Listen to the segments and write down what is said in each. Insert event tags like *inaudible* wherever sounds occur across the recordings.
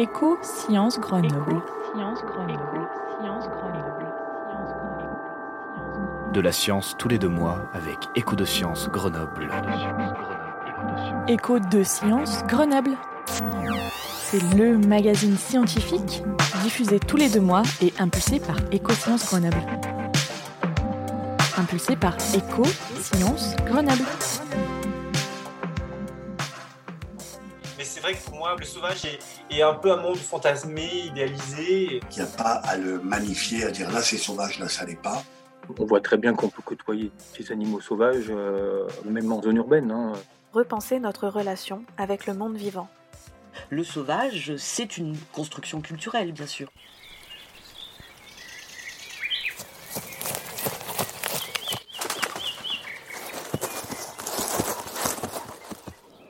Éco Sciences Grenoble. De la science tous les deux mois avec Écho de Sciences Grenoble. Écho de Sciences Grenoble. C'est le magazine scientifique diffusé tous les deux mois et impulsé par Éco Sciences Grenoble. Impulsé par Éco Sciences Grenoble. Vrai que pour moi, le sauvage est, est un peu un monde fantasmé, idéalisé. Il n'y a pas à le magnifier, à dire là c'est sauvage, là ça l'est pas. On voit très bien qu'on peut côtoyer ces animaux sauvages, euh, même en zone urbaine. hein. Repenser notre relation avec le monde vivant. Le sauvage, c'est une construction culturelle, bien sûr.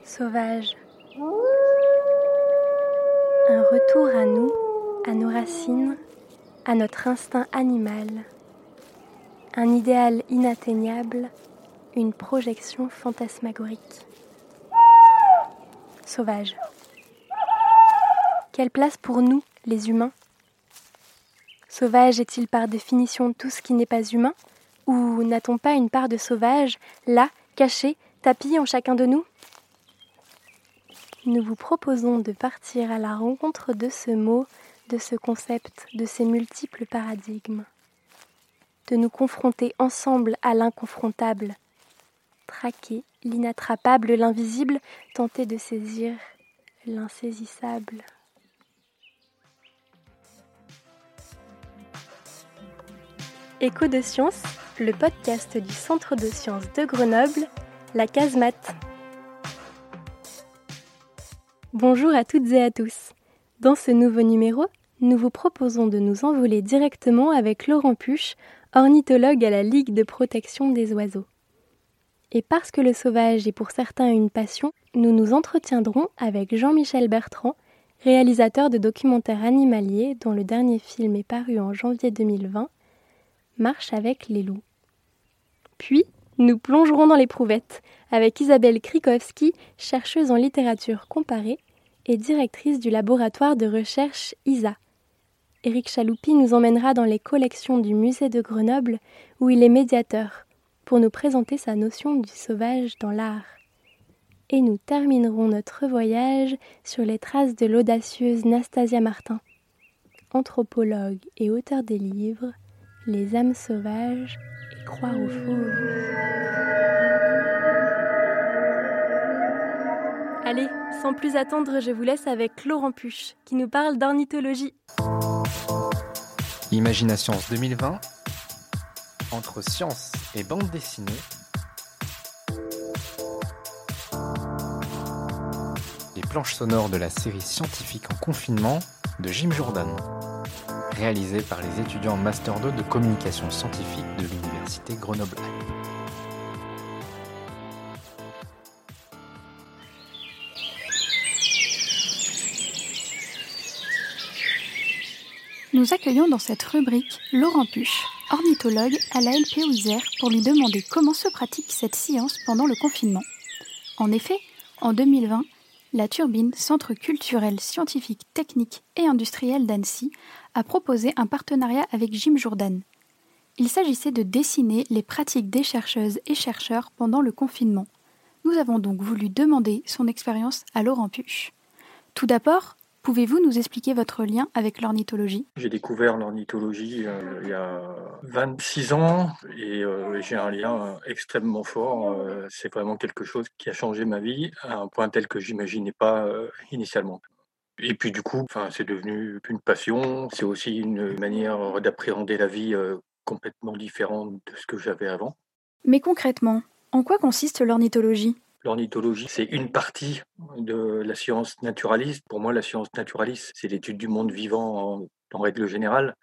Sauvage. Retour à nous, à nos racines, à notre instinct animal. Un idéal inatteignable, une projection fantasmagorique. Sauvage. Quelle place pour nous, les humains? Sauvage est-il par définition tout ce qui n'est pas humain? Ou n'a-t-on pas une part de sauvage, là, cachée, tapie en chacun de nous? Nous vous proposons de partir à la rencontre de ce mot, de ce concept, de ces multiples paradigmes. De nous confronter ensemble à l'inconfrontable. Traquer l'inattrapable, l'invisible, tenter de saisir l'insaisissable. Écho de sciences, le podcast du Centre de sciences de Grenoble, la casemate. Bonjour à toutes et à tous. Dans ce nouveau numéro, nous vous proposons de nous envoler directement avec Laurent Puche, ornithologue à la Ligue de protection des oiseaux. Et parce que le sauvage est pour certains une passion, nous nous entretiendrons avec Jean-Michel Bertrand, réalisateur de documentaires animaliers dont le dernier film est paru en janvier 2020, Marche avec les loups. Puis, nous plongerons dans l'éprouvette avec Isabelle Krikowski, chercheuse en littérature comparée et directrice du laboratoire de recherche ISA. Éric Chaloupi nous emmènera dans les collections du musée de Grenoble où il est médiateur pour nous présenter sa notion du sauvage dans l'art. Et nous terminerons notre voyage sur les traces de l'audacieuse Nastasia Martin, anthropologue et auteur des livres Les âmes sauvages et Croire aux fauves. Allez, sans plus attendre, je vous laisse avec Laurent Puche qui nous parle d'ornithologie. Imagination 2020 entre science et bande dessinée. Les planches sonores de la série scientifique en confinement de Jim Jordan, réalisée par les étudiants Master 2 de communication scientifique de l'Université Grenoble. Nous accueillons dans cette rubrique Laurent Puche, ornithologue à la LPO Isère, pour lui demander comment se pratique cette science pendant le confinement. En effet, en 2020, la Turbine, Centre culturel, scientifique, technique et industriel d'Annecy, a proposé un partenariat avec Jim Jourdan. Il s'agissait de dessiner les pratiques des chercheuses et chercheurs pendant le confinement. Nous avons donc voulu demander son expérience à Laurent Puche. Tout d'abord, Pouvez-vous nous expliquer votre lien avec l'ornithologie? J'ai découvert l'ornithologie euh, il y a 26 ans et euh, j'ai un lien euh, extrêmement fort. C'est vraiment quelque chose qui a changé ma vie à un point tel que j'imaginais pas initialement. Et puis du coup, c'est devenu une passion. C'est aussi une manière d'appréhender la vie complètement différente de ce que j'avais avant. Mais concrètement, en quoi consiste l'ornithologie? L'ornithologie, c'est une partie de la science naturaliste. Pour moi, la science naturaliste, c'est l'étude du monde vivant en, en règle générale.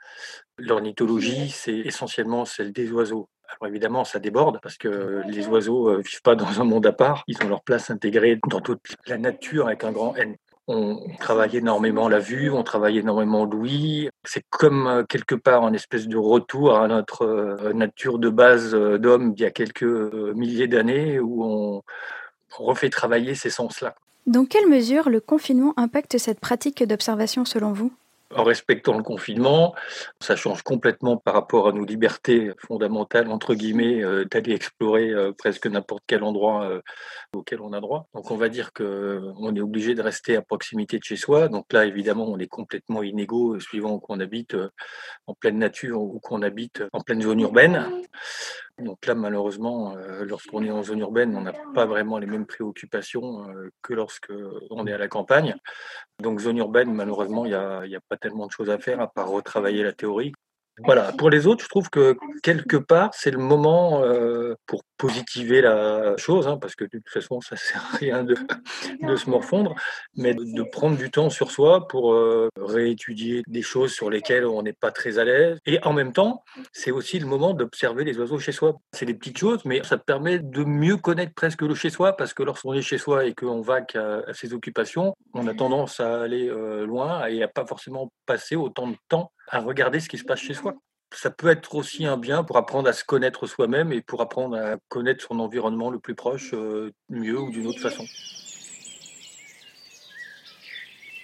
L'ornithologie, c'est essentiellement celle des oiseaux. Alors évidemment, ça déborde parce que les oiseaux ne vivent pas dans un monde à part. Ils ont leur place intégrée dans toute la nature avec un grand N. On travaille énormément la vue, on travaille énormément l'ouïe. C'est comme euh, quelque part un espèce de retour à notre euh, nature de base euh, d'homme d'il y a quelques milliers d'années où on, refait travailler ces sens-là. Dans quelle mesure le confinement impacte cette pratique d'observation selon vous? En respectant le confinement, ça change complètement par rapport à nos libertés fondamentales, entre guillemets, euh, d'aller explorer euh, presque n'importe quel endroit euh, auquel on a droit. Donc on va dire qu'on est obligé de rester à proximité de chez soi. Donc là, évidemment, on est complètement inégaux suivant qu'on habite en pleine nature ou qu'on habite en pleine zone urbaine. Donc là, malheureusement, lorsqu'on est en zone urbaine, on n'a pas vraiment les mêmes préoccupations que lorsque on est à la campagne. Donc zone urbaine, malheureusement, il n'y a, a, pas tellement de choses à faire à part retravailler la théorie. Voilà. Pour les autres, je trouve que quelque part, c'est le moment euh, pour positiver la chose, hein, parce que de toute façon, ça sert à rien de, de se morfondre, mais de, prendre du temps sur soi pour euh, réétudier des choses sur lesquelles on n'est pas très à l'aise. Et en même temps, c'est aussi le moment d'observer les oiseaux chez soi. C'est des petites choses, mais ça permet de mieux connaître presque le chez soi, parce que lorsqu'on est chez soi et qu'on va à, ses occupations, on a tendance à aller euh, loin et à pas forcément passer autant de temps à regarder ce qui se passe chez soi. Ça peut être aussi un bien pour apprendre à se connaître soi-même et pour apprendre à connaître son environnement le plus proche euh, mieux ou d'une autre façon.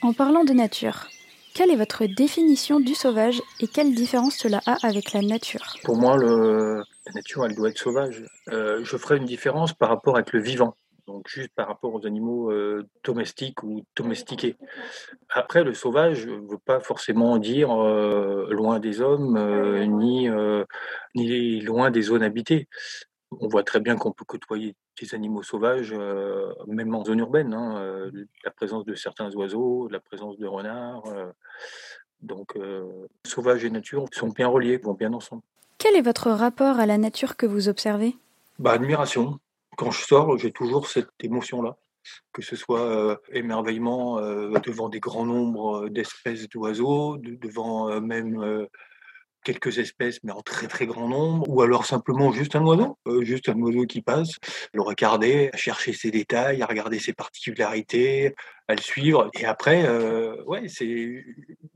En parlant de nature, quelle est votre définition du sauvage et quelle différence cela a avec la nature? Pour moi, le, la nature, elle doit être sauvage. Euh, je ferai une différence par rapport avec le vivant donc juste par rapport aux animaux euh, domestiques ou domestiqués. Après, le sauvage ne veut pas forcément dire euh, loin des hommes, euh, ni, ni loin des zones habitées. On voit très bien qu'on peut côtoyer des animaux sauvages, même en zone urbaine. Hein, la présence de certains oiseaux, la présence de renards. donc, sauvage et nature sont bien reliés, vont bien ensemble. Quel est votre rapport à la nature que vous observez? Bah, Admiration quand je sors, j'ai toujours cette émotion-là, que ce soit euh, émerveillement euh, devant des grands nombres d'espèces d'oiseaux, devant euh, même quelques espèces, mais en très très grand nombre, ou alors simplement juste un oiseau, juste un oiseau qui passe, le regarder, à chercher ses détails, à regarder ses particularités, à le suivre. Et après, ouais, c'est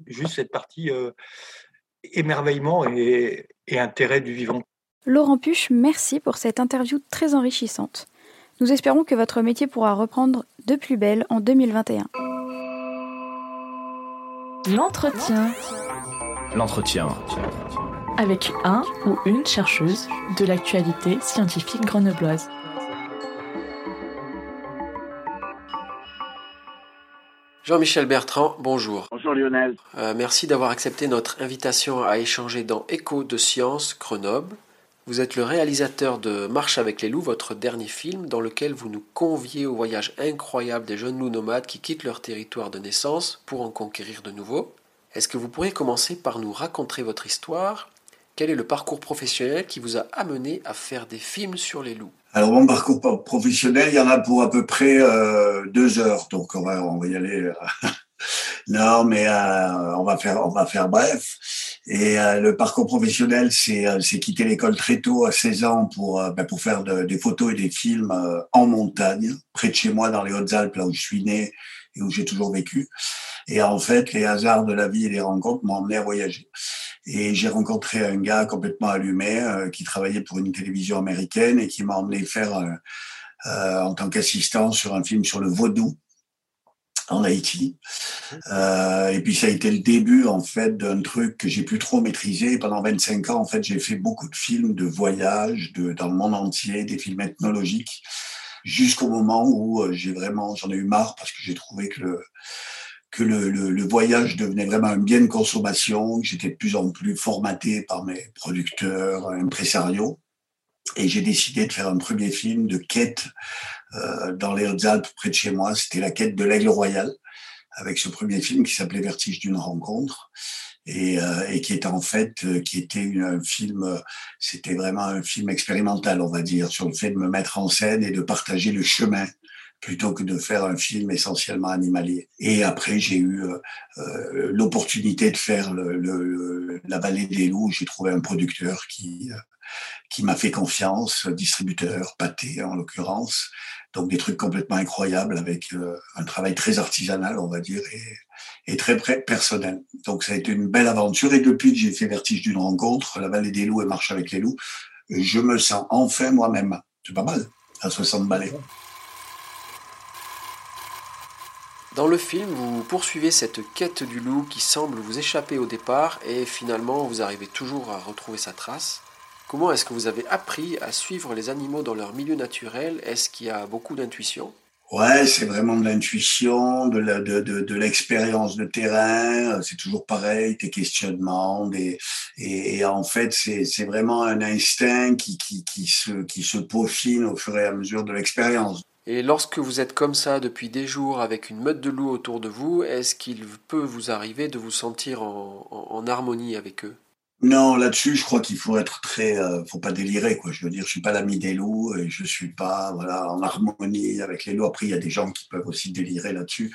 juste cette partie émerveillement et intérêt du vivant. Laurent Puche, merci pour cette interview très enrichissante. Nous espérons que votre métier pourra reprendre de plus belle en 2021. L'entretien. L'entretien. Avec un ou une chercheuse de l'actualité scientifique grenobloise. Jean-Michel Bertrand, bonjour. Bonjour Lionel. Euh, merci d'avoir accepté notre invitation à échanger dans Écho de Science Grenoble. Vous êtes le réalisateur de Marche avec les loups, votre dernier film, dans lequel vous nous conviez au voyage incroyable des jeunes loups nomades qui quittent leur territoire de naissance pour en conquérir de nouveaux. Est-ce que vous pourriez commencer par nous raconter votre histoire? Quel est le parcours professionnel qui vous a amené à faire des films sur les loups? Alors mon parcours professionnel, il y en a pour à peu près euh, deux heures, donc on va, y aller. Euh, *laughs* non, mais euh, on va faire, on va faire bref. Et euh, le parcours professionnel, c'est euh, quitter l'école très tôt, à 16 ans, pour, euh, ben, pour faire des photos et des films en montagne, près de chez moi, dans les Hautes-Alpes, là où je suis né et où j'ai toujours vécu. Et en fait, les hasards de la vie et les rencontres m'ont emmené à voyager. Et j'ai rencontré un gars complètement allumé qui travaillait pour une télévision américaine et qui m'a emmené faire en tant qu'assistant sur un film sur le vaudou en Haïti. Euh, et puis ça a été le début en fait d'un truc que j'ai plus trop maîtrisé. Pendant 25 ans, en fait, j'ai fait beaucoup de films de voyage de, dans le monde entier, des films ethnologiques, jusqu'au moment où euh, j'ai vraiment, j'en ai eu marre parce que j'ai trouvé que le que le, le, le, voyage devenait vraiment un bien de consommation, que j'étais de plus en plus formaté par mes producteurs, impresariaux. Et j'ai décidé de faire un premier film de quête euh, dans les Hautes-Alpes, près de chez moi. C'était la quête de l'aigle royal, avec ce premier film qui s'appelait Vertige d'une rencontre. Et, euh, et, qui était en fait, euh, qui était une, un film, c'était vraiment un film expérimental, on va dire, sur le fait de me mettre en scène et de partager le chemin plutôt que de faire un film essentiellement animalier. Et après, j'ai eu euh, l'opportunité de faire le, le, la vallée des loups. J'ai trouvé un producteur qui qui m'a fait confiance, distributeur, pâté en l'occurrence, donc des trucs complètement incroyables avec euh, un travail très artisanal, on va dire, et, et, très personnel. Donc ça a été une belle aventure. Et depuis que j'ai fait Vertige d'une rencontre, La Vallée des Loups et Marche avec les loups, je me sens enfin moi-même. C'est pas mal, à 60 balais. Dans le film, vous poursuivez cette quête du loup qui semble vous échapper au départ et finalement vous arrivez toujours à retrouver sa trace. Comment est-ce que vous avez appris à suivre les animaux dans leur milieu naturel? Est-ce qu'il y a beaucoup d'intuition? Ouais, c'est vraiment de l'intuition, de, la, de, de, de l'expérience de terrain. C'est toujours pareil, tes questionnements. Des, et, et en fait, c'est, c'est vraiment un instinct qui, qui, qui, se, qui se peaufine au fur et à mesure de l'expérience. Et lorsque vous êtes comme ça depuis des jours avec une meute de loups autour de vous, est-ce qu'il peut vous arriver de vous sentir en, en, en harmonie avec eux? Non, là-dessus, je crois qu'il faut être très, euh, faut pas délirer, quoi. Je veux dire, je suis pas l'ami des loups et je suis pas, voilà, en harmonie avec les loups. Après, il y a des gens qui peuvent aussi délirer là-dessus.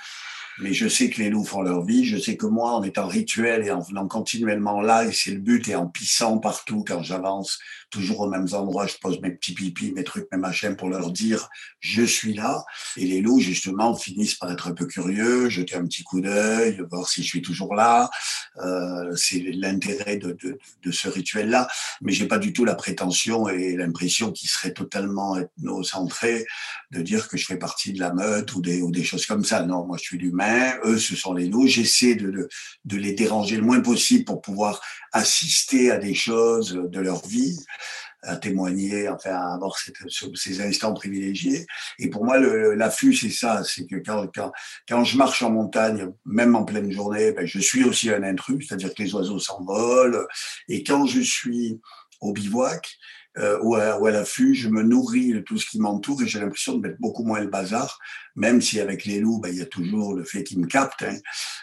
Mais je sais que les loups font leur vie. Je sais que moi, en étant rituel et en venant continuellement là, et c'est le but, et en pissant partout quand j'avance, toujours aux mêmes endroits, je pose mes petits pipis, mes trucs, mes machins pour leur dire je suis là. Et les loups, justement, finissent par être un peu curieux, jeter un petit coup d'œil, voir si je suis toujours là. Euh, c'est l'intérêt de, ce rituel-là. Mais j'ai pas du tout la prétention et l'impression qu'il serait totalement ethnocentré de dire que je fais partie de la meute ou des, ou des choses comme ça. Non, moi, je suis l'humain. Eux, ce sont les loups. J'essaie de, de, les déranger le moins possible pour pouvoir assister à des choses de leur vie à témoigner, enfin à avoir ces instants privilégiés. Et pour moi, l'affût, c'est ça, c'est que quand, quand, quand je marche en montagne, même en pleine journée, ben, je suis aussi un intrus, c'est-à-dire que les oiseaux s'envolent. Et quand je suis au bivouac, euh, ou à, ou à l'affût, je me nourris de tout ce qui m'entoure et j'ai l'impression de mettre beaucoup moins le bazar, même si avec les loups, ben, il y a toujours le fait qu'ils me captent, hein,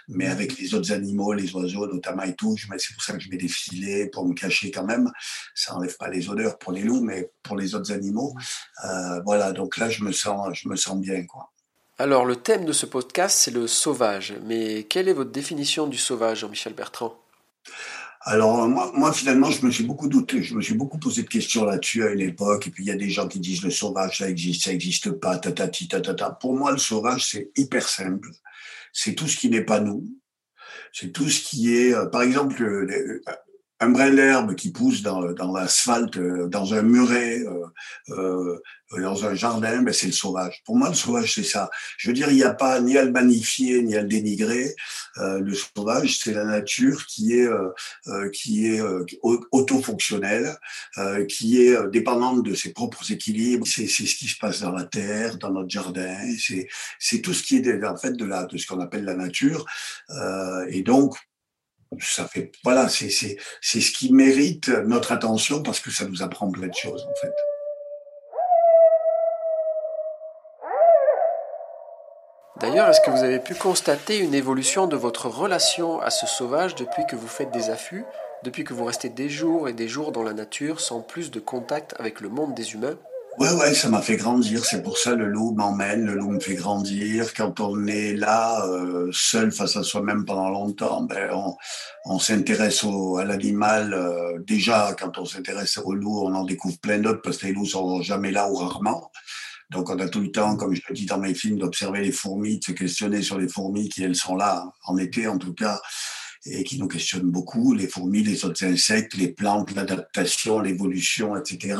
mais avec les autres animaux, les oiseaux notamment et tout, c'est pour ça que je mets des filets pour me cacher quand même. Ça enlève pas les odeurs pour les loups, mais pour les autres animaux, euh, voilà. Donc là, je me sens, je me sens bien, quoi. Alors, le thème de ce podcast, c'est le sauvage. Mais quelle est votre définition du sauvage, Jean-Michel Bertrand? Alors moi, moi, finalement, je me suis beaucoup douté, je me suis beaucoup posé de questions là-dessus à une époque. Et puis il y a des gens qui disent le sauvage, ça existe, ça existe pas, tatati, tatata. Pour moi, le sauvage, c'est hyper simple. C'est tout ce qui n'est pas nous. C'est tout ce qui est, euh, par exemple, un brin d'herbe qui pousse dans, dans l'asphalte, euh, dans un muret, euh, euh, dans un jardin, ben c'est le sauvage. Pour moi, le sauvage, c'est ça. Je veux dire, il n'y a pas ni à le magnifier, ni à le dénigrer. Euh, le sauvage, c'est la nature qui est, euh, qui est autofonctionnelle, qui est dépendante de ses propres équilibres. C'est ce qui se passe dans la terre, dans notre jardin. C'est tout ce qui est en fait de, la, de ce qu'on appelle la nature. et donc, ça fait voilà c'est c'est c'est ce qui mérite notre attention parce que ça nous apprend plein de choses en fait. D'ailleurs, est-ce que vous avez pu constater une évolution de votre relation à ce sauvage depuis que vous faites des affûts, depuis que vous restez des jours et des jours dans la nature sans plus de contact avec le monde des humains? Ouais, ouais, ça m'a fait grandir. C'est pour ça le loup m'emmène, le loup me fait grandir. Quand on est là, euh, seul face à soi-même pendant longtemps, ben on, on s'intéresse à l'animal. Euh, déjà, quand on s'intéresse au loup, on en découvre plein d'autres parce que les loups sont jamais là ou rarement. Donc, on a tout le temps, comme je le dis dans mes films, d'observer les fourmis, de se questionner sur les fourmis qui, elles, sont là, en été en tout cas, et qui nous questionnent beaucoup, les fourmis, les autres insectes, les plantes, l'adaptation, l'évolution, etc.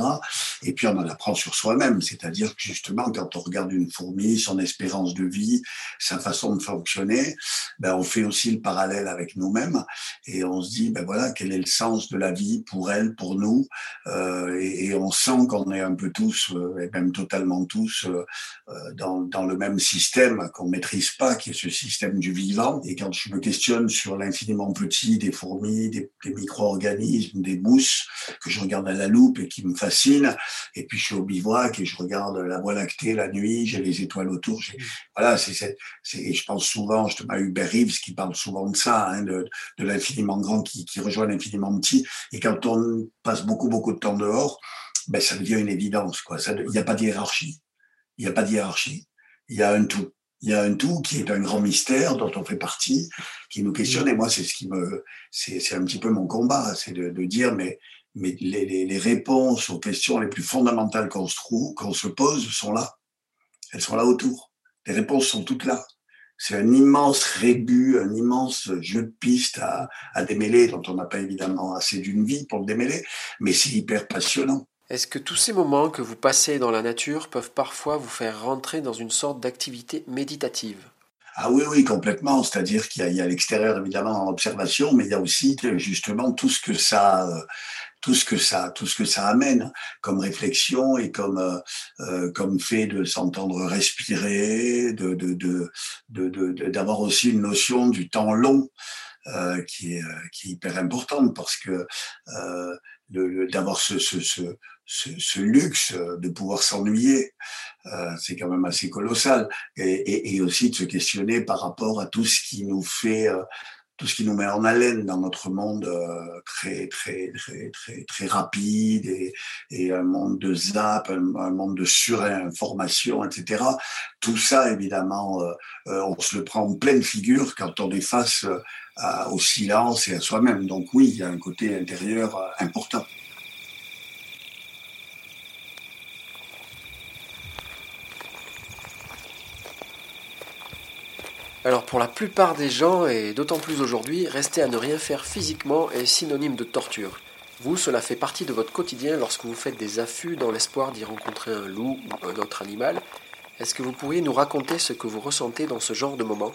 Et puis on en apprend sur soi-même, c'est-à-dire que justement quand on regarde une fourmi, son espérance de vie, sa façon de fonctionner, ben on fait aussi le parallèle avec nous-mêmes et on se dit ben voilà quel est le sens de la vie pour elle, pour nous, euh, et, et, on sent qu'on est un peu tous, euh, et même totalement tous, euh, euh, dans, dans le même système qu'on maîtrise pas, qui est ce système du vivant. Et quand je me questionne sur l'infini petits, des fourmis, des, des micro-organismes, des mousses que je regarde à la loupe et qui me fascinent. Et puis je suis au bivouac et je regarde la voie lactée la nuit, j'ai les étoiles autour. Voilà, c'est, c'est, je pense souvent, je te à Hubert Reeves qui parle souvent de ça, hein, de, l'infiniment grand qui, qui rejoint l'infiniment petit. Et quand on passe beaucoup, beaucoup de temps dehors, ben, ça devient une évidence. Il n'y a pas de hiérarchie. Il n'y a pas de hiérarchie. Il y a un tout il y a un tout qui est un grand mystère dont on fait partie, qui nous questionne. Et moi, c'est ce qui me, c'est un petit peu mon combat, c'est de, de, dire, mais, mais les, les, les, réponses aux questions les plus fondamentales qu'on se trouve, qu'on se pose, sont là. Elles sont là autour. Les réponses sont toutes là. C'est un immense rébut, un immense jeu de pistes à, à démêler, dont on n'a pas évidemment assez d'une vie pour le démêler, mais c'est hyper passionnant. Est-ce que tous ces moments que vous passez dans la nature peuvent parfois vous faire rentrer dans une sorte d'activité méditative? Ah oui, oui, complètement. C'est-à-dire qu'il y a, l'extérieur, évidemment, en observation, mais il y a aussi justement tout ce que ça, tout ce que ça, tout ce que ça amène comme réflexion et comme euh, euh comme fait de s'entendre respirer, de de de d'avoir aussi une notion du temps long euh, qui est qui est hyper importante parce que euh, d'avoir ce, ce, luxe de pouvoir s'ennuyer, euh, c'est quand même assez colossal. Et, et, et, aussi de se questionner par rapport à tout ce qui nous fait euh, tout ce qui nous met en haleine dans notre monde euh, très, très, très, très, très rapide et, et un monde de zap, un, monde de surinformation, etc. Tout ça, évidemment, euh, euh, on se le prend en pleine figure quand on est face au silence et à soi-même. Donc oui, il y a un côté intérieur important. Alors pour la plupart des gens, et d'autant plus aujourd'hui, rester à ne rien faire physiquement est synonyme de torture. Vous, cela fait partie de votre quotidien lorsque vous faites des affûts dans l'espoir d'y rencontrer un loup ou un autre animal. Est-ce que vous pourriez nous raconter ce que vous ressentez dans ce genre de moment?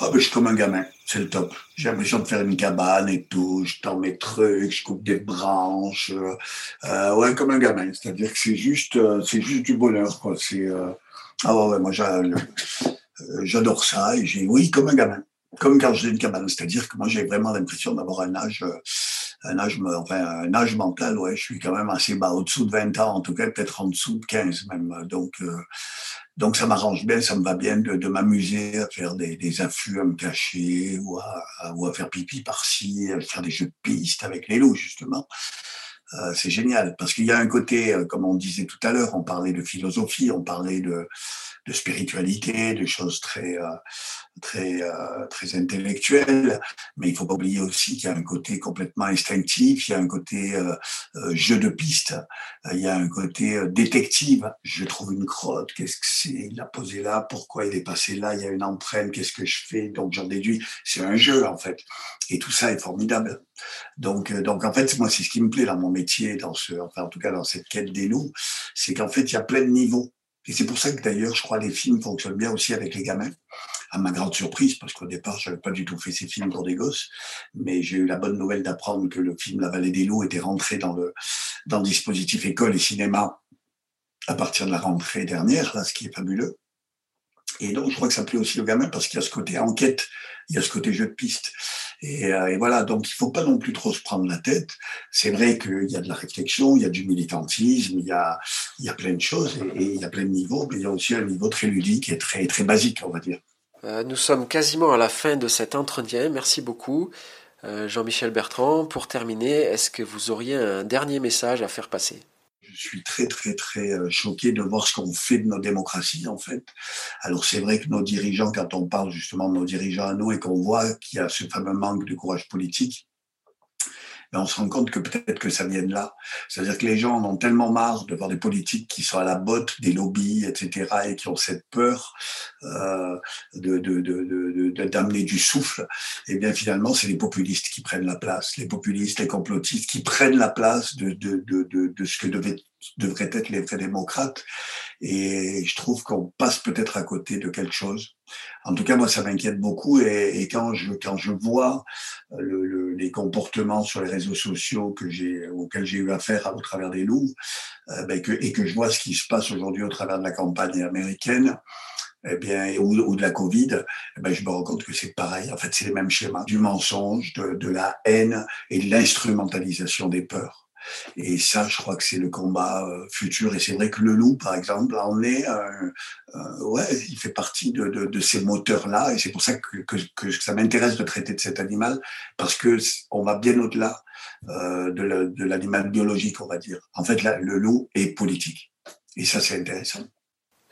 Ah ben, je suis comme un gamin, c'est le top. J'ai l'impression de faire une cabane et tout, je tends mes trucs, je coupe des branches. Euh, ouais, comme un gamin. C'est-à-dire que c'est juste, euh, juste du bonheur, quoi. Euh... ah ouais, ouais moi, j'ai, euh, j'adore ça et j'ai, oui, comme un gamin, comme quand j'ai une cabane. C'est-à-dire que moi, j'ai vraiment l'impression d'avoir un âge, euh, un âge, enfin, un âge mental, ouais, je suis quand même assez bas, au-dessous de 20 ans, en tout cas, peut-être en dessous de 15 même. Donc, euh, donc ça m'arrange bien, ça me va bien de, m'amuser à faire des, des, affûts, à me cacher ou à, ou à faire pipi par-ci, à faire des jeux de piste avec les loups, justement. C'est génial parce qu'il y a un côté, comme on disait tout à l'heure, on parlait de philosophie, on parlait de, de spiritualité, de choses très, euh, très, euh, très intellectuelles. Mais il faut pas oublier aussi qu'il y a un côté complètement instinctif, il y a un côté euh, jeu de piste, il y a un côté détective. Je trouve une crotte, qu'est-ce que c'est? Il l'a posé là, pourquoi il est passé là? Il y a une entraîne, qu'est-ce que je fais? Donc j'en déduis, c'est un jeu en fait. Et tout ça est formidable. Donc, donc en fait, moi, c'est ce qui me plaît dans mon métier, dans ce, enfin en tout cas dans cette quête des loups, c'est qu'en fait, il y a plein de niveaux. Et c'est pour ça que d'ailleurs, je crois, les films fonctionnent bien aussi avec les gamins. À ma grande surprise, parce qu'au départ, je n'avais pas du tout fait ces films pour des gosses, mais j'ai eu la bonne nouvelle d'apprendre que le film La Vallée des loups était rentré dans le, dans le dispositif école et cinéma à partir de la rentrée dernière, là, ce qui est fabuleux. Et donc, je crois que ça plaît aussi aux gamins parce qu'il y a ce côté enquête, il y a ce côté jeu de piste. Et, euh, et, voilà, donc il faut pas non plus trop se prendre la tête. C'est vrai qu'il y a de la réflexion, il y a du militantisme, il y a, il y a plein de choses et, il y a plein de niveaux, mais il y a aussi un niveau très ludique et très, très basique, on va dire. Euh, nous sommes quasiment à la fin de cet entretien. Merci beaucoup. Euh, Jean-Michel Bertrand, pour terminer, est-ce que vous auriez un dernier message à faire passer? Je suis très, très, très euh, choqué de voir ce qu'on fait de nos démocraties, en fait. Alors, c'est vrai que nos dirigeants, quand on parle justement de nos dirigeants à nous et qu'on voit qu'il y a ce fameux manque de courage politique, on se rend compte que peut-être que ça vient de là. C'est-à-dire que les gens en ont tellement marre de voir des politiques qui sont à la botte des lobbies, etc., et qui ont cette peur euh, de, de, de, d'amener du souffle. Et bien finalement, c'est les populistes qui prennent la place, les populistes, les complotistes qui prennent la place de, de, de, de ce que devait devraient être les vrais démocrates. Et je trouve qu'on passe peut-être à côté de quelque chose. En tout cas, moi, ça m'inquiète beaucoup. Et, quand je quand je vois le, le, les comportements sur les réseaux sociaux que j'ai auxquels j'ai eu affaire au travers des loups, euh, ben que, et que je vois ce qui se passe aujourd'hui au travers de la campagne américaine, eh bien, ou, ou, de la Covid, eh ben, je me rends compte que c'est pareil. En fait, c'est les mêmes schémas du mensonge, de, de la haine et de l'instrumentalisation des peurs. Et ça, je crois que c'est le combat euh, futur. Et c'est vrai que le loup, par exemple, en est, euh, euh, ouais, il fait partie de, de, ces moteurs-là. Et c'est pour ça que, que, que ça m'intéresse de traiter de cet animal, parce que on va bien au-delà euh, de l'animal biologique, on va dire. En fait, là, le loup est politique. Et ça, c'est intéressant.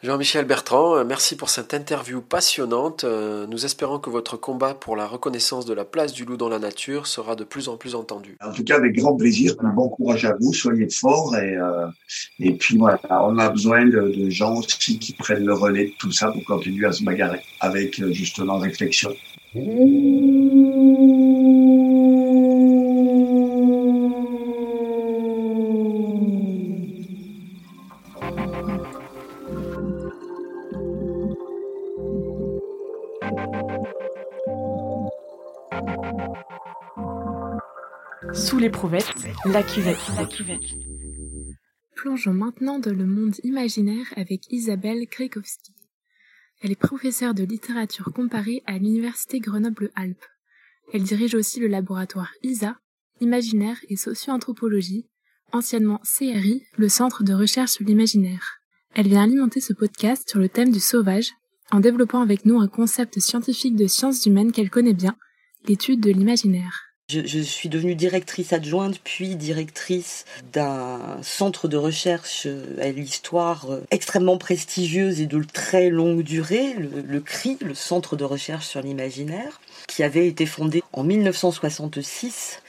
Jean-Michel Bertrand, euh, merci pour cette interview passionnante. Euh, nous espérons que votre combat pour la reconnaissance de la place du loup dans la nature sera de plus en plus entendu. En tout cas, avec grand plaisir. Un bon courage à vous, soyez forts et, euh, et puis voilà, on a besoin de, de, gens aussi qui prennent le relais de tout ça pour continuer à se bagarrer avec justement réflexion. Sous l'éprouvette, la cuvette. La cuvette. Plongeons maintenant dans le monde imaginaire avec Isabelle Krekowski. Elle est professeure de littérature comparée à l'Université Grenoble-Alpes. Elle dirige aussi le laboratoire ISA, Imaginaire et Socio-Anthropologie, anciennement CRI, le Centre de recherche sur l'imaginaire. Elle vient alimenter ce podcast sur le thème du sauvage, en développant avec nous un concept scientifique de sciences humaines qu'elle connaît bien, l'étude de l'imaginaire. Je, suis devenue directrice adjointe, puis directrice d'un centre de recherche à l'histoire extrêmement prestigieuse et de très longue durée, le, CRI, le Centre de recherche sur l'imaginaire, qui avait été fondé en 1966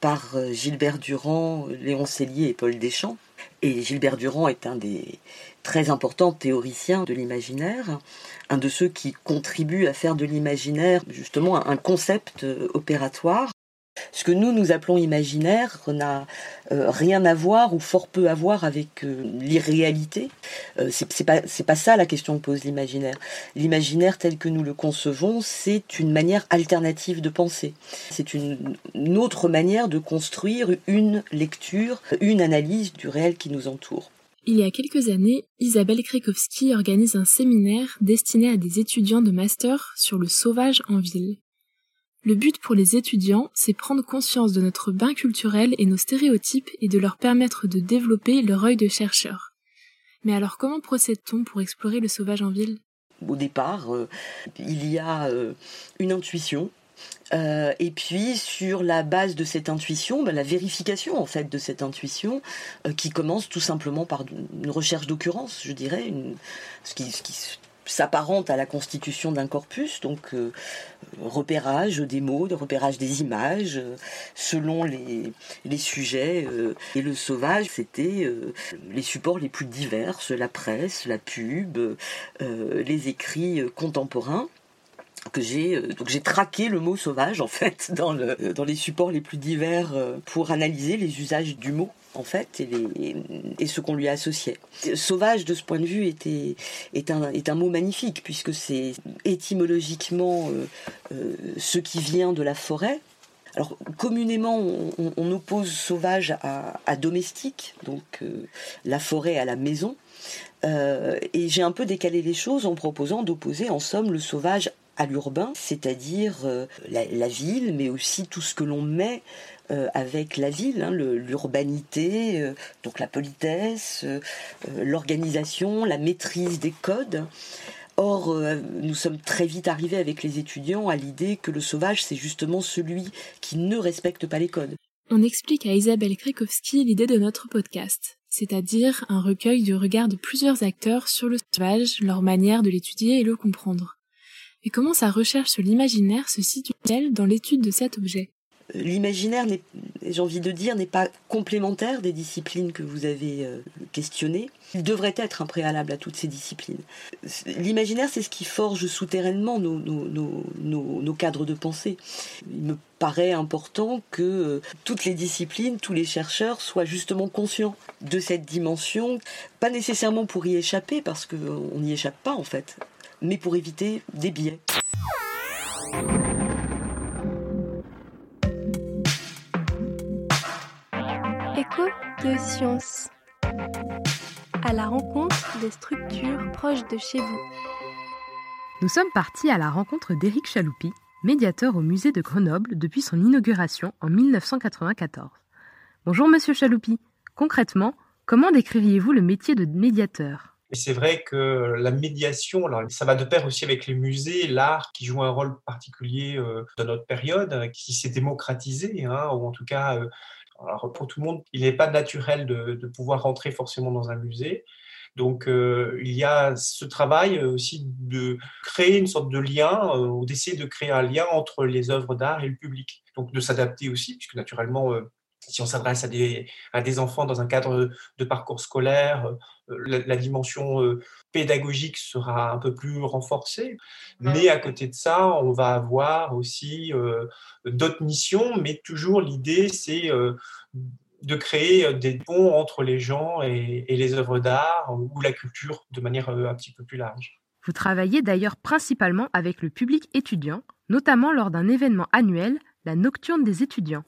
par euh, Gilbert Durand, Léon Cellier et Paul Deschamps. Et Gilbert Durand est un des très importants théoriciens de l'imaginaire, un de ceux qui contribuent à faire de l'imaginaire justement un concept euh, opératoire ce que nous, nous appelons imaginaire n'a euh, rien à voir ou fort peu à voir avec euh, l'irréalité. Euh, c'est pas, ça la question que pose l'imaginaire. L'imaginaire tel que nous le concevons, c'est une manière alternative de penser. C'est une, une autre manière de construire une lecture, une analyse du réel qui nous entoure. Il y a quelques années, Isabelle Krekowski organise un séminaire destiné à des étudiants de master sur le sauvage en ville. Le but pour les étudiants, c'est prendre conscience de notre bain culturel et nos stéréotypes et de leur permettre de développer leur œil de chercheur. Mais alors comment procède-t-on pour explorer le sauvage en ville? Au départ, euh, il y a euh, une intuition, euh, et puis sur la base de cette intuition, ben, la vérification en fait de cette intuition, qui commence tout simplement par une recherche d'occurrence, je dirais, ce, qui, s'apparente à la constitution d'un corpus, repérage des mots, de repérage des images, euh, selon les, sujets. Euh, et le sauvage, c'était les supports les plus divers, la presse, la pub, les écrits contemporains que j'ai traqué le mot sauvage en fait *laughs* dans dans les supports les plus divers pour analyser les usages du mot en fait, et, ce qu'on lui associait. Sauvage, de ce point de vue, était, est, un, mot magnifique, puisque c'est étymologiquement euh, euh, ce qui vient de la forêt. Alors, communément, on, oppose sauvage à, domestique, donc euh, la forêt à la maison. et j'ai un peu décalé les choses en proposant d'opposer, en somme, le sauvage à l'urbain, c'est-à-dire la, la, ville, mais aussi tout ce que l'on met avec la ville, hein, l'urbanité, euh, donc la politesse, euh, l'organisation, la maîtrise des codes. Or, nous sommes très vite arrivés avec les étudiants à l'idée que le sauvage, c'est justement celui qui ne respecte pas les codes. On explique à Isabelle Krekowski l'idée de notre podcast, c'est-à-dire un recueil du regard de plusieurs acteurs sur le sauvage, leur manière de l'étudier et le comprendre. Et comment sa recherche sur l'imaginaire se situe-t-elle dans l'étude de cet objet? L'imaginaire, j'ai envie de dire, n'est pas complémentaire des disciplines que vous avez euh, questionnées. Il devrait être un préalable à toutes ces disciplines. L'imaginaire, c'est ce qui forge souterrainement nos, nos, cadres de pensée. Il me paraît important que euh, toutes les disciplines, tous les chercheurs soient justement conscients de cette dimension, pas nécessairement pour y échapper, parce qu'on n'y échappe pas en fait, mais pour éviter des biais. Science. À la rencontre des structures proches de chez vous. Nous sommes partis à la rencontre d'Éric Chaloupi, médiateur au musée de Grenoble depuis son inauguration en 1994. Bonjour Monsieur Chaloupi. Concrètement, comment décririez-vous le métier de médiateur? C'est vrai que la médiation, alors ça va de pair aussi avec les musées, l'art qui joue un rôle particulier euh, dans notre période, qui s'est démocratisé, hein, ou en tout cas euh, pour tout le monde, il n'est pas naturel de, pouvoir rentrer forcément dans un musée. Donc euh, il y a ce travail aussi de créer une sorte de lien euh, ou d'essayer de créer un lien entre les œuvres d'art et le public. Donc de s'adapter aussi, puisque naturellement, euh, si on s'adresse à des, à des enfants dans un cadre de parcours scolaire, la, dimension pédagogique sera un peu plus renforcée. Mais à côté de ça, on va avoir aussi d'autres missions, mais toujours l'idée, c'est de créer des ponts entre les gens et, et les œuvres d'art ou la culture de manière un petit peu plus large. Vous travaillez d'ailleurs principalement avec le public étudiant, notamment lors d'un événement annuel, la Nocturne des étudiants.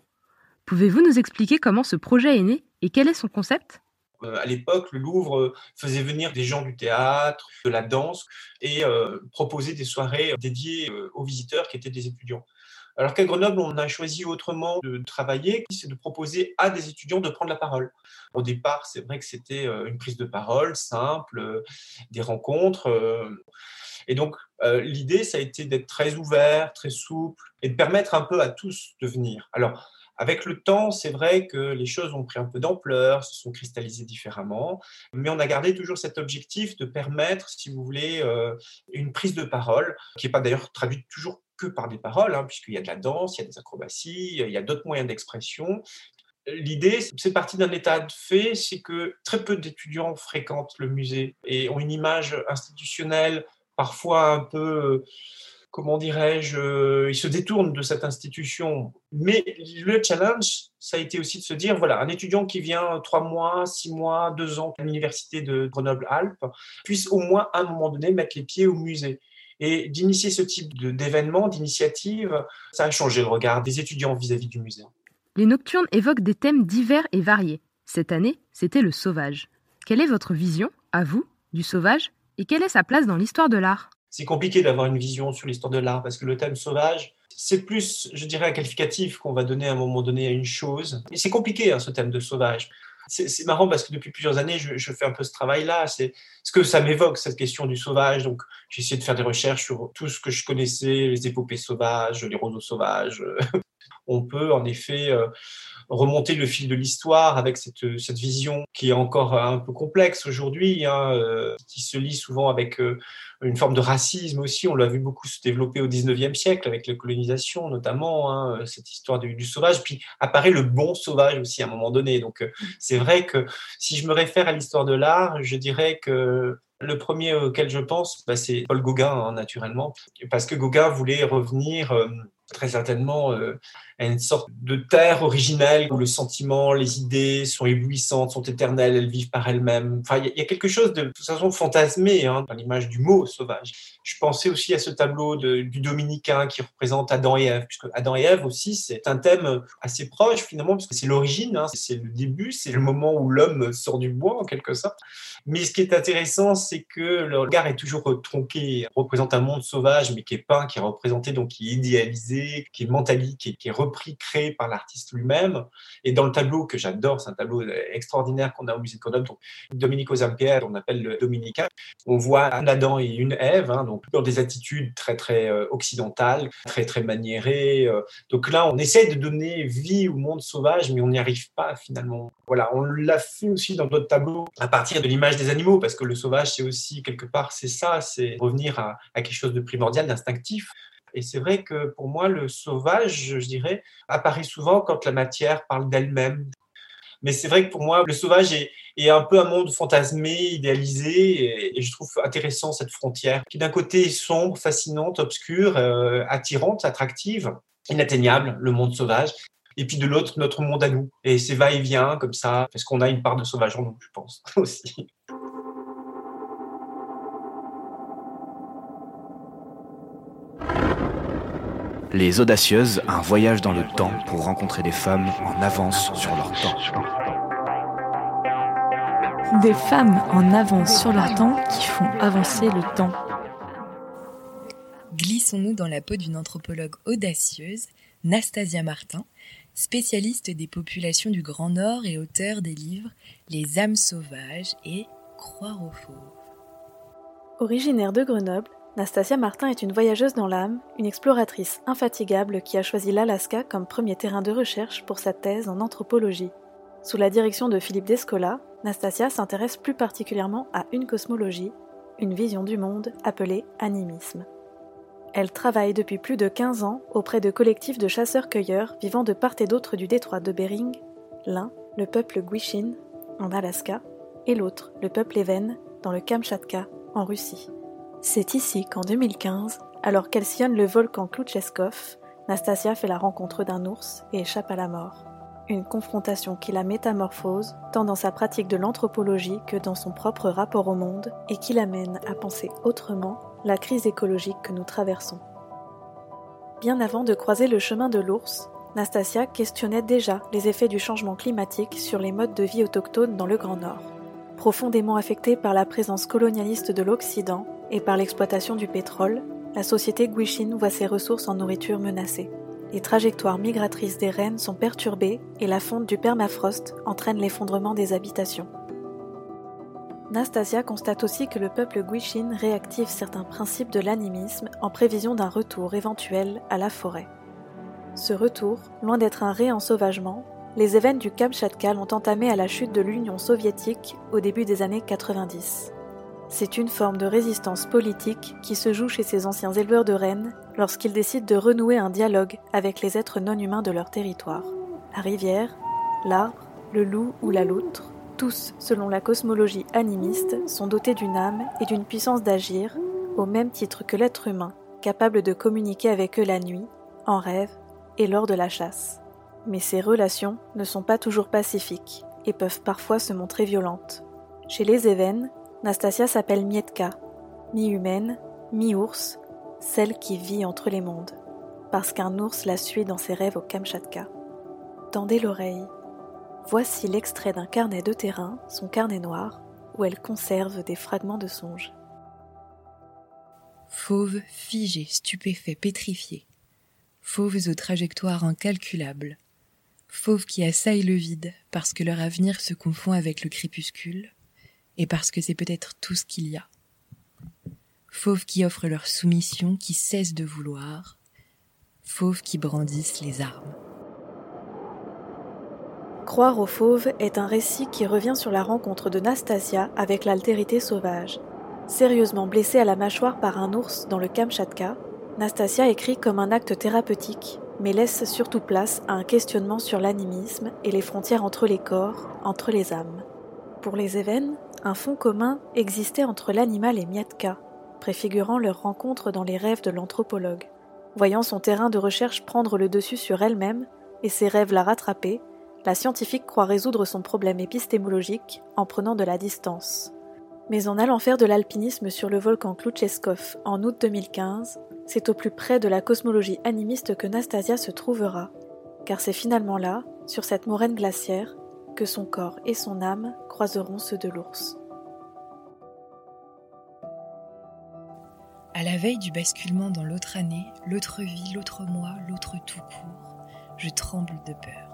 Pouvez-vous nous expliquer comment ce projet est né et quel est son concept? Euh, à l'époque, le Louvre euh, faisait venir des gens du théâtre, de la danse et euh, proposait des soirées dédiées aux visiteurs qui étaient des étudiants. Alors qu'à Grenoble, on a choisi autrement de travailler, c'est de proposer à des étudiants de prendre la parole. Au départ, c'est vrai que c'était une prise de parole simple, des rencontres. Et donc, l'idée, ça a été d'être très ouvert, très souple et de permettre un peu à tous de venir. Alors, avec le temps, c'est vrai que les choses ont pris un peu d'ampleur, se sont cristallisées différemment, mais on a gardé toujours cet objectif de permettre, si vous voulez, euh, une prise de parole, qui n'est pas d'ailleurs traduite toujours que par des paroles, hein, puisqu'il y a de la danse, il y a des acrobaties, il y a d'autres moyens d'expression. L'idée, c'est parti d'un état de fait, c'est que très peu d'étudiants fréquentent le musée et ont une image institutionnelle parfois un peu comment dirais-je, euh, ils se détournent de cette institution. Mais le challenge, ça a été aussi de se dire, voilà, un étudiant qui vient trois mois, six mois, deux ans à l'université de Grenoble-Alpes puisse au moins à un moment donné mettre les pieds au musée. Et d'initier ce type d'événement, d'initiative, ça a changé le regard des étudiants vis-à-vis du musée. Les nocturnes évoquent des thèmes divers et variés. Cette année, c'était le sauvage. Quelle est votre vision, à vous, du sauvage? Et quelle est sa place dans l'histoire de l'art? C'est compliqué d'avoir une vision sur l'histoire de l'art parce que le thème sauvage, c'est plus, je dirais, un qualificatif qu'on va donner à un moment donné à une chose. Et c'est compliqué, hein, ce thème de sauvage. C'est marrant parce que depuis plusieurs années, je, fais un peu ce travail-là. C'est ce que ça m'évoque, cette question du sauvage. Donc, j'ai essayé de faire des recherches sur tout ce que je connaissais, les épopées sauvages, les roseaux sauvages. On peut, en effet, euh, remonter le fil de l'histoire avec cette, cette, vision qui est encore un peu complexe aujourd'hui, hein, euh, qui se lie souvent avec euh, une forme de racisme aussi. On l'a vu beaucoup se développer au 19e siècle avec la colonisation notamment, hein, cette histoire du, sauvage. Puis apparaît le bon sauvage aussi à un moment donné. Donc euh, c'est vrai que si je me réfère à l'histoire de l'art, je dirais que le premier auquel je pense, bah, c'est Paul Gauguin, hein, naturellement, parce que Gauguin voulait revenir très certainement euh, à une sorte de terre originelle où le sentiment, les idées sont éblouissantes, sont éternelles, elles vivent par elles-mêmes. Enfin, il y, a quelque chose de, de façon fantasmé hein, dans l'image du mot sauvage. Je pensais aussi à ce tableau du dominicain qui représente Adam et Ève, puisque Adam et Ève aussi, c'est un thème assez proche finalement, parce que c'est l'origine, hein, c'est le début, c'est le moment où l'homme sort du bois en quelque sorte. Mais ce qui est intéressant, c'est que le regard est toujours tronqué, représente un monde sauvage, mais qui est peint, qui est représenté, donc qui est idéalisé, qui est mentalisé, qui est, repris, créé par l'artiste lui-même. Et dans le tableau que j'adore, c'est un tableau extraordinaire qu'on a au musée de Grenoble, donc Domenico Zampier, on appelle le Dominica. On voit un Adam et une Ève, hein, donc dans des attitudes très très euh, occidentales, très très maniérées. Euh. Donc là, on essaie de donner vie au monde sauvage, mais on n'y arrive pas finalement. Voilà, on l'a fait aussi dans d'autres tableaux à partir de l'image des animaux, parce que le sauvage, c'est aussi quelque part, c'est ça, c'est revenir à, quelque chose de primordial, d'instinctif. Et c'est vrai que pour moi, le sauvage, je dirais, apparaît souvent quand la matière parle d'elle-même. Mais c'est vrai que pour moi, le sauvage est, un peu un monde fantasmé, idéalisé, et, je trouve intéressant cette frontière, qui d'un côté est sombre, fascinante, obscure, euh, attirante, attractive, inatteignable, le monde sauvage, et puis de l'autre, notre monde à nous. Et c'est va-et-vient comme ça, parce qu'on a une part de sauvage en nous, je pense, *laughs* aussi. Les Audacieuses, un voyage dans le temps pour rencontrer des femmes en avance sur leur temps. Des femmes en avance sur leur temps qui font avancer le temps. Glissons-nous dans la peau d'une anthropologue audacieuse, Nastasia Martin, spécialiste des populations du Grand Nord et auteur des livres Les âmes sauvages et Croire aux fauves. Originaire de Grenoble, Nastasia Martin est une voyageuse dans l'âme, une exploratrice infatigable qui a choisi l'Alaska comme premier terrain de recherche pour sa thèse en anthropologie. Sous la direction de Philippe Descola, Nastasia s'intéresse plus particulièrement à une cosmologie, une vision du monde appelée animisme. Elle travaille depuis plus de 15 ans auprès de collectifs de chasseurs-cueilleurs vivant de part et d'autre du détroit de Bering, l'un, le peuple Gwishin, en Alaska, et l'autre, le peuple Even, dans le Kamchatka, en Russie. C'est ici qu'en 2015, alors qu'elle sillonne le volcan Kloucheskov, Nastasia fait la rencontre d'un ours et échappe à la mort. Une confrontation qui la métamorphose tant dans sa pratique de l'anthropologie que dans son propre rapport au monde et qui l'amène à penser autrement la crise écologique que nous traversons. Bien avant de croiser le chemin de l'ours, Nastasia questionnait déjà les effets du changement climatique sur les modes de vie autochtones dans le Grand Nord. Profondément affectée par la présence colonialiste de l'Occident et par l'exploitation du pétrole, la société Gwishin voit ses ressources en nourriture menacées. Les trajectoires migratrices des rennes sont perturbées et la fonte du permafrost entraîne l'effondrement des habitations. Nastasia constate aussi que le peuple Gwishin réactive certains principes de l'animisme en prévision d'un retour éventuel à la forêt. Ce retour, loin d'être un réensauvagement, les événements du Kamchatka l'ont entamé à la chute de l'Union soviétique au début des années 90. C'est une forme de résistance politique qui se joue chez ces anciens éleveurs de rennes lorsqu'ils décident de renouer un dialogue avec les êtres non humains de leur territoire. La rivière, l'arbre, le loup ou la loutre, tous, selon la cosmologie animiste, sont dotés d'une âme et d'une puissance d'agir, au même titre que l'être humain, capable de communiquer avec eux la nuit, en rêve et lors de la chasse. Mais ces relations ne sont pas toujours pacifiques et peuvent parfois se montrer violentes. Chez les Évennes, Nastasia s'appelle Mietka, mi-humaine, mi-ours, celle qui vit entre les mondes, parce qu'un ours la suit dans ses rêves au Kamchatka. Tendez l'oreille. Voici l'extrait d'un carnet de terrain, son carnet noir, où elle conserve des fragments de songes. Fauve, figé, stupéfait, pétrifié, fauves aux trajectoires incalculables, fauves qui assaillent le vide parce que leur avenir se confond avec le crépuscule, et parce que c'est peut-être tout ce qu'il y a. Fauves qui offrent leur soumission, qui cessent de vouloir, fauves qui brandissent les armes. Croire aux fauves est un récit qui revient sur la rencontre de Nastasia avec l'altérité sauvage. Sérieusement blessée à la mâchoire par un ours dans le Kamchatka, Nastasia écrit comme un acte thérapeutique, mais laisse surtout place à un questionnement sur l'animisme et les frontières entre les corps, entre les âmes. Pour les Évennes, un fond commun existait entre l'animal et Mietka, préfigurant leur rencontre dans les rêves de l'anthropologue. Voyant son terrain de recherche prendre le dessus sur elle-même et ses rêves la rattraper, la scientifique croit résoudre son problème épistémologique en prenant de la distance. Mais en allant faire de l'alpinisme sur le volcan Kloucheskov en août 2015, c'est au plus près de la cosmologie animiste que Nastasia se trouvera, car c'est finalement là, sur cette moraine glaciaire, que son corps et son âme croiseront ceux de l'ours. À la veille du basculement dans l'autre année, l'autre vie, l'autre moi, l'autre tout court, je tremble de peur.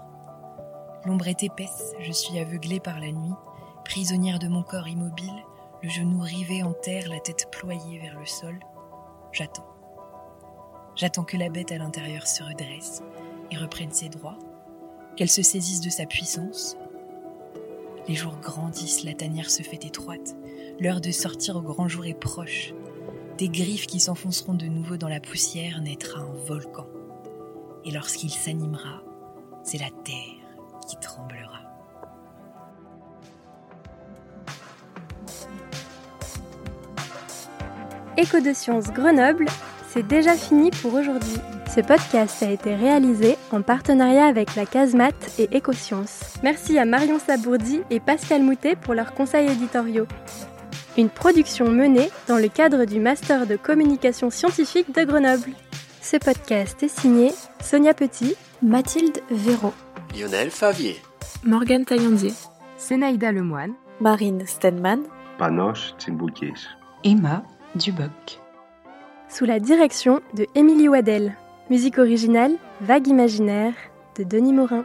L'ombre est épaisse, je suis aveuglée par la nuit, prisonnière de mon corps immobile, le genou rivé en terre, la tête ployée vers le sol. J'attends. J'attends que la bête à l'intérieur se redresse et reprenne ses droits, qu'elle se saisisse de sa puissance. Les jours grandissent, la tanière se fait étroite, l'heure de sortir au grand jour est proche. Des griffes qui s'enfonceront de nouveau dans la poussière naîtra un volcan. Et lorsqu'il s'animera, c'est la terre qui tremblera. Écho de Sciences Grenoble c'est déjà fini pour aujourd'hui. Ce podcast a été réalisé en partenariat avec la Casemate et Écosciences. Merci à Marion Sabourdi et Pascal Moutet pour leurs conseils éditoriaux. Une production menée dans le cadre du Master de communication scientifique de Grenoble. Ce podcast est signé Sonia Petit, Mathilde Véraud, Lionel Favier, Morgane Taillandier, Sénaïda Lemoine, Marine Stenman, Panoche Tsimboukis, Emma Duboc sous la direction de Émilie Waddell. Musique originale Vague imaginaire de Denis Morin.